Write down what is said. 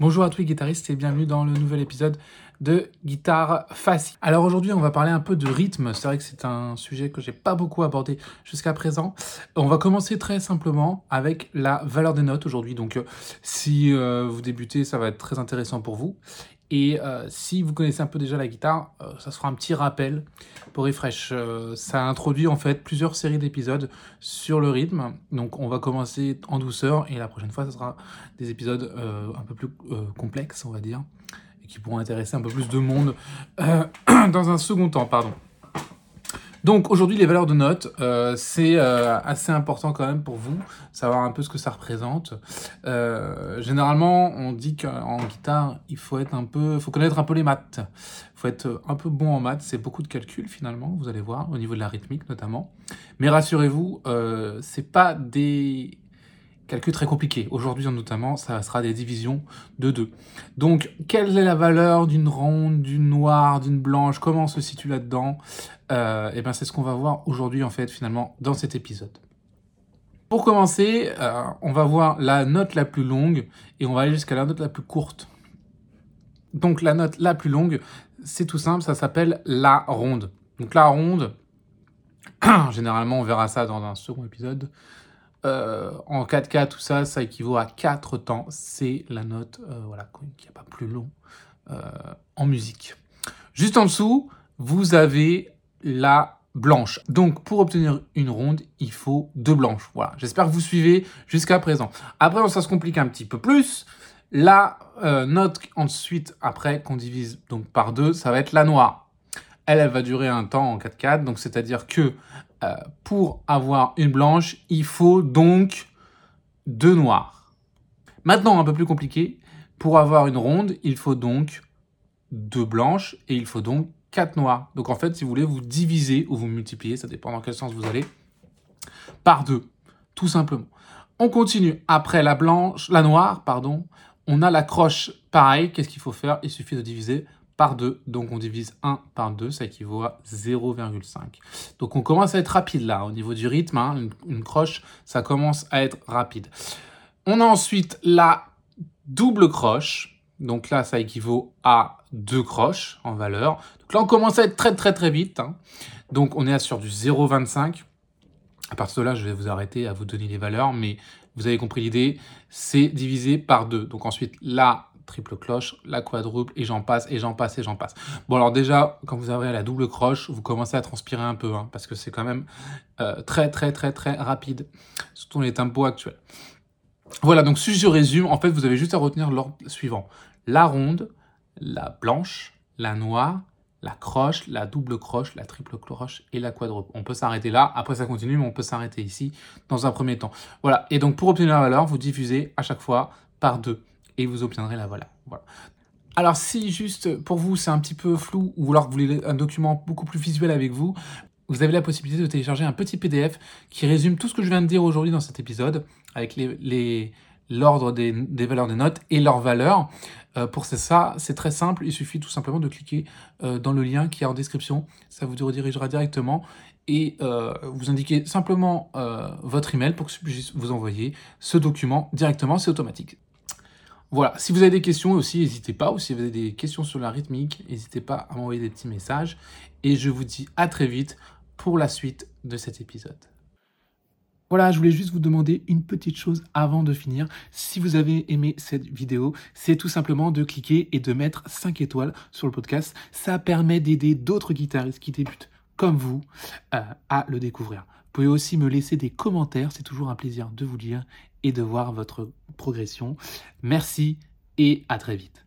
Bonjour à tous les guitaristes et bienvenue dans le nouvel épisode de Guitare Facile. Alors aujourd'hui, on va parler un peu de rythme. C'est vrai que c'est un sujet que j'ai pas beaucoup abordé jusqu'à présent. On va commencer très simplement avec la valeur des notes aujourd'hui. Donc euh, si euh, vous débutez, ça va être très intéressant pour vous. Et euh, si vous connaissez un peu déjà la guitare, euh, ça sera un petit rappel pour Refresh. Euh, ça introduit en fait plusieurs séries d'épisodes sur le rythme. Donc on va commencer en douceur et la prochaine fois, ce sera des épisodes un peu plus complexes, on va dire, et qui pourront intéresser un peu plus de monde dans un second temps, pardon. Donc aujourd'hui, les valeurs de notes, euh, c'est euh, assez important quand même pour vous, savoir un peu ce que ça représente. Euh, généralement, on dit qu'en guitare, il faut être un peu, faut connaître un peu les maths. Il faut être un peu bon en maths. C'est beaucoup de calculs finalement, vous allez voir, au niveau de la rythmique notamment. Mais rassurez-vous, c'est pas des calcul très compliqué. Aujourd'hui, notamment, ça sera des divisions de 2. Donc, quelle est la valeur d'une ronde, d'une noire, d'une blanche? Comment on se situe là-dedans? Euh, Et eh bien, c'est ce qu'on va voir aujourd'hui, en fait, finalement, dans cet épisode. Pour commencer, euh, on va voir la note la plus longue et on va aller jusqu'à la note la plus courte. Donc, la note la plus longue, c'est tout simple, ça s'appelle la ronde. Donc, la ronde, généralement, on verra ça dans un second épisode. Euh, en 4K, tout ça, ça équivaut à 4 temps. C'est la note euh, voilà, qui n'est pas plus long euh, en musique. Juste en dessous, vous avez la blanche. Donc, pour obtenir une ronde, il faut deux blanches. Voilà, j'espère que vous suivez jusqu'à présent. Après, ça se complique un petit peu plus. La note ensuite, après, qu'on divise donc par deux, ça va être la noire. Elle, elle va durer un temps en 4-4, donc c'est-à-dire que euh, pour avoir une blanche, il faut donc deux noirs. Maintenant, un peu plus compliqué, pour avoir une ronde, il faut donc deux blanches et il faut donc quatre noirs. Donc en fait, si vous voulez, vous divisez ou vous multipliez, ça dépend dans quel sens vous allez, par deux, tout simplement. On continue. Après la blanche, la noire, pardon, on a la croche. Pareil, qu'est-ce qu'il faut faire? Il suffit de diviser par 2. Donc on divise 1 par 2, ça équivaut à 0,5. Donc on commence à être rapide là, au niveau du rythme, hein, une, croche, ça commence à être rapide. On a ensuite la double croche. Donc là, ça équivaut à 2 croches en valeur. Donc là, on commence à être très très très vite. Hein. Donc on est sur du 0,25. À partir de là, je vais vous arrêter à vous donner les valeurs, mais vous avez compris l'idée, c'est divisé par 2. Donc ensuite, là, triple cloche, la quadruple, et j'en passe, et j'en passe, et j'en passe. Bon, alors déjà, quand vous avez la double croche, vous commencez à transpirer un peu, hein, parce que c'est quand même euh, très, très, très, très rapide, surtout les tempos actuels. Voilà, donc si je résume, en fait, vous avez juste à retenir l'ordre suivant. La ronde, la blanche, la noire, la croche, la double croche, la triple croche et la quadruple. On peut s'arrêter là, après ça continue, mais on peut s'arrêter ici dans un premier temps. Voilà, et donc pour obtenir la valeur, vous diffusez à chaque fois par deux et vous obtiendrez la voilà. Alors si juste pour vous c'est un petit peu flou ou alors vous voulez un document beaucoup plus visuel avec vous, vous avez la possibilité de télécharger un petit PDF qui résume tout ce que je viens de dire aujourd'hui dans cet épisode avec les, l'ordre des, valeurs des notes et leurs valeurs. Euh, pour ça, c'est très simple, il suffit tout simplement de cliquer euh, dans le lien qui est en description, ça vous redirigera directement et euh, vous indiquez simplement votre email pour que je vous envoyer ce document directement, c'est automatique. Voilà, si vous avez des questions aussi, n'hésitez pas. Ou si vous avez des questions sur la rythmique, n'hésitez pas à m'envoyer des petits messages. Et je vous dis à très vite pour la suite de cet épisode. Voilà, je voulais juste vous demander une petite chose avant de finir. Si vous avez aimé cette vidéo, c'est tout simplement de cliquer et de mettre 5 étoiles sur le podcast. Ça permet d'aider d'autres guitaristes qui débutent comme vous euh, à le découvrir. Vous pouvez aussi me laisser des commentaires, c'est toujours un plaisir de vous lire et de voir votre progression. Merci et à très vite.